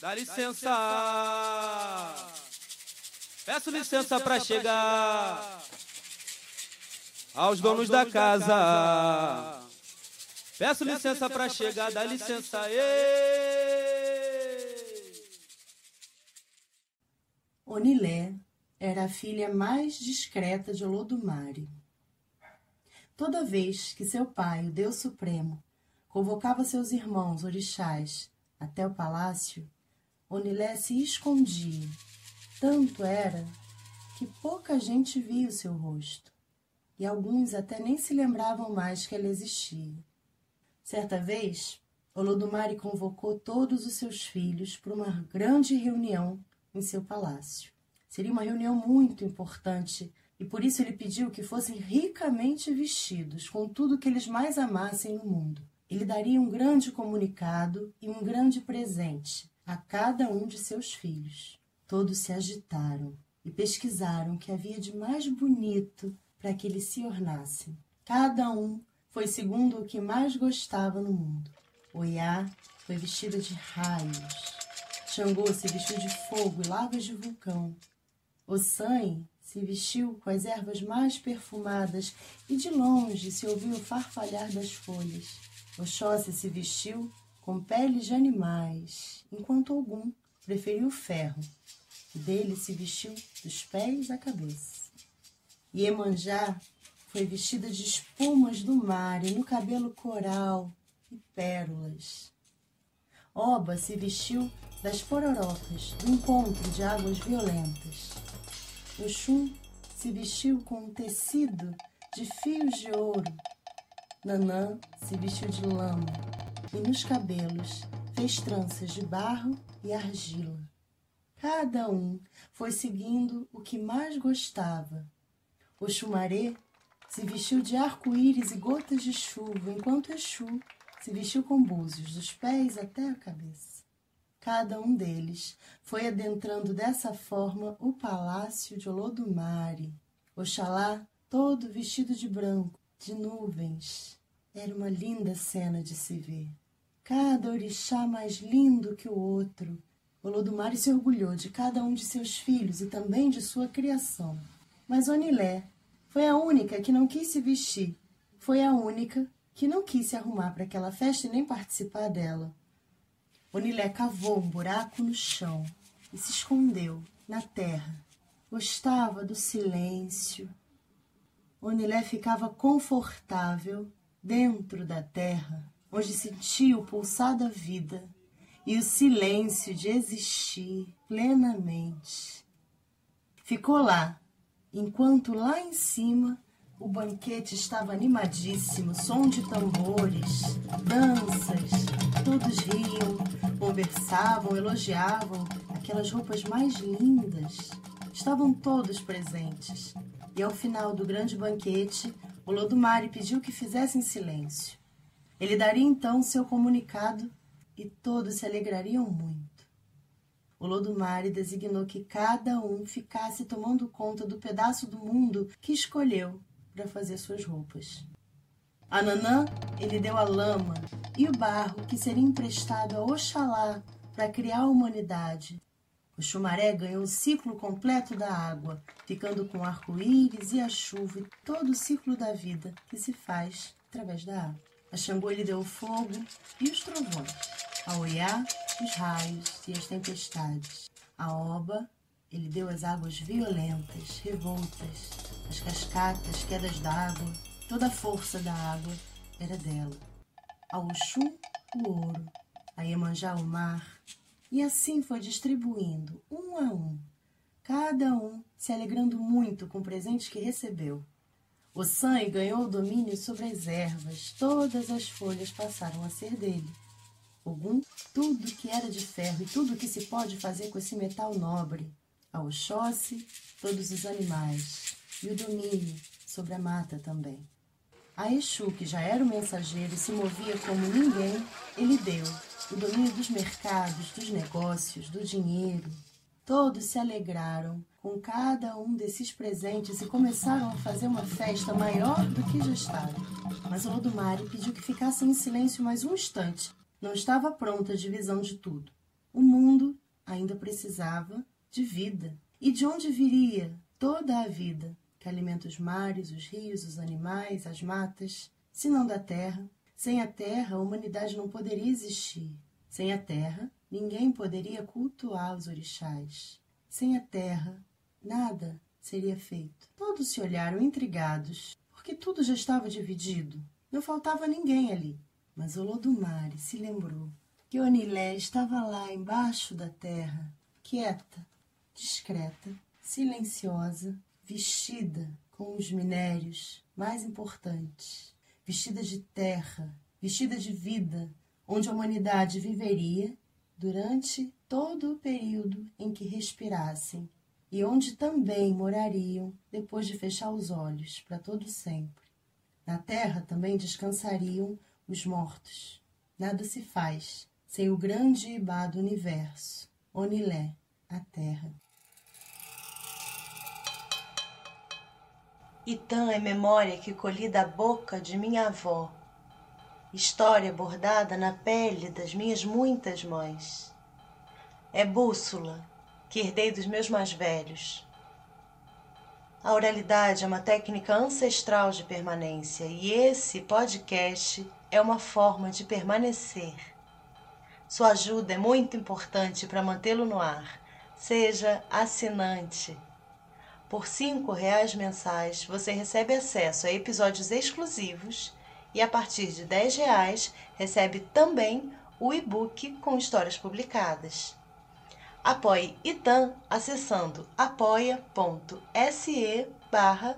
Dá licença. Peço licença para chegar aos donos da casa. Peço licença para chegar, dá licença. Onilé era a filha mais discreta de Olodumare. Toda vez que seu pai, o Deus Supremo, convocava seus irmãos orixás até o palácio, Onilé se escondia. Tanto era que pouca gente via o seu rosto, e alguns até nem se lembravam mais que ela existia. Certa vez, Olodumare convocou todos os seus filhos para uma grande reunião em seu palácio. Seria uma reunião muito importante e por isso ele pediu que fossem ricamente vestidos com tudo que eles mais amassem no mundo. Ele daria um grande comunicado e um grande presente a cada um de seus filhos. Todos se agitaram e pesquisaram o que havia de mais bonito para que eles se ornassem. Cada um foi segundo o que mais gostava no mundo. Oiá foi vestida de raios. Xangô se vestiu de fogo e lavas de vulcão. Ossan se vestiu com as ervas mais perfumadas e de longe se ouviu o farfalhar das folhas. Oxóssi se vestiu com peles de animais, enquanto algum preferiu o ferro, e dele se vestiu dos pés à cabeça. Iemanjá foi vestida de espumas do mar e no cabelo coral e pérolas. Oba se vestiu das pororocas do encontro de águas violentas. Oxum se vestiu com um tecido de fios de ouro. Nanã se vestiu de lama e nos cabelos fez tranças de barro e argila. Cada um foi seguindo o que mais gostava. O chumaré se vestiu de arco-íris e gotas de chuva, enquanto Exu se vestiu com búzios, dos pés até a cabeça. Cada um deles foi adentrando dessa forma o palácio de Olodumare. Oxalá, todo vestido de branco, de nuvens, era uma linda cena de se ver. Cada orixá mais lindo que o outro. Olodumare se orgulhou de cada um de seus filhos e também de sua criação. Mas Onilé foi a única que não quis se vestir. Foi a única que não quis se arrumar para aquela festa e nem participar dela. Onilé cavou um buraco no chão e se escondeu na terra. Gostava do silêncio. Onilé ficava confortável dentro da terra, onde sentia o pulsar da vida e o silêncio de existir plenamente. Ficou lá, enquanto lá em cima o banquete estava animadíssimo, som de tambores, danças, todos riam, conversavam, elogiavam aquelas roupas mais lindas. Estavam todos presentes. E ao final do grande banquete, o Lodumare pediu que fizessem silêncio. Ele daria então seu comunicado e todos se alegrariam muito. O Lodumare designou que cada um ficasse tomando conta do pedaço do mundo que escolheu para fazer suas roupas. A Nanã ele deu a lama e o barro que seria emprestado a Oxalá para criar a humanidade. O Xumaré ganhou o ciclo completo da água, ficando com o arco-íris e a chuva e todo o ciclo da vida que se faz através da água. A Xangô lhe deu o fogo e os trovões. A Oiá, os raios e as tempestades. A Oba, ele deu as águas violentas, revoltas, as cascatas, quedas d'água. Toda a força da água era dela. A Oxum, o ouro. A Iemanjá, o mar e assim foi distribuindo, um a um, cada um se alegrando muito com o presente que recebeu. O sangue ganhou o domínio sobre as ervas, todas as folhas passaram a ser dele. Ogum, tudo que era de ferro e tudo que se pode fazer com esse metal nobre. A Oxóssi, todos os animais, e o domínio sobre a mata também. A Exu, que já era o mensageiro e se movia como ninguém, ele deu o domínio dos mercados, dos negócios, do dinheiro. Todos se alegraram com cada um desses presentes e começaram a fazer uma festa maior do que já estava. Mas o Lodumare pediu que ficassem em silêncio mais um instante. Não estava pronta a divisão de tudo. o mundo ainda precisava de vida. E de onde viria toda a vida que alimenta os mares, os rios, os animais, as matas, se não da terra? Sem a terra, a humanidade não poderia existir. Sem a terra, ninguém poderia cultuar os orixás. Sem a terra, nada seria feito. Todos se olharam intrigados, porque tudo já estava dividido. Não faltava ninguém ali. Mas Olodumare se lembrou que Onilé estava lá embaixo da terra, quieta, discreta, silenciosa, vestida com os minérios mais importantes, vestida de terra, vestida de vida, onde a humanidade viveria durante todo o período em que respirassem e onde também morariam depois de fechar os olhos para todo sempre. Na terra também descansariam os mortos. Nada se faz sem o grande Ibá do universo, Onilé, a terra. Itã é memória que colhi da boca de minha avó, história bordada na pele das minhas muitas mães. É bússola que herdei dos meus mais velhos. A oralidade é uma técnica ancestral de permanência e esse podcast é uma forma de permanecer. Sua ajuda é muito importante para mantê-lo no ar. Seja assinante. Por R$ reais mensais, você recebe acesso a episódios exclusivos e a partir de R$ reais recebe também o e-book com histórias publicadas. Apoie Itan acessando apoia.se barra.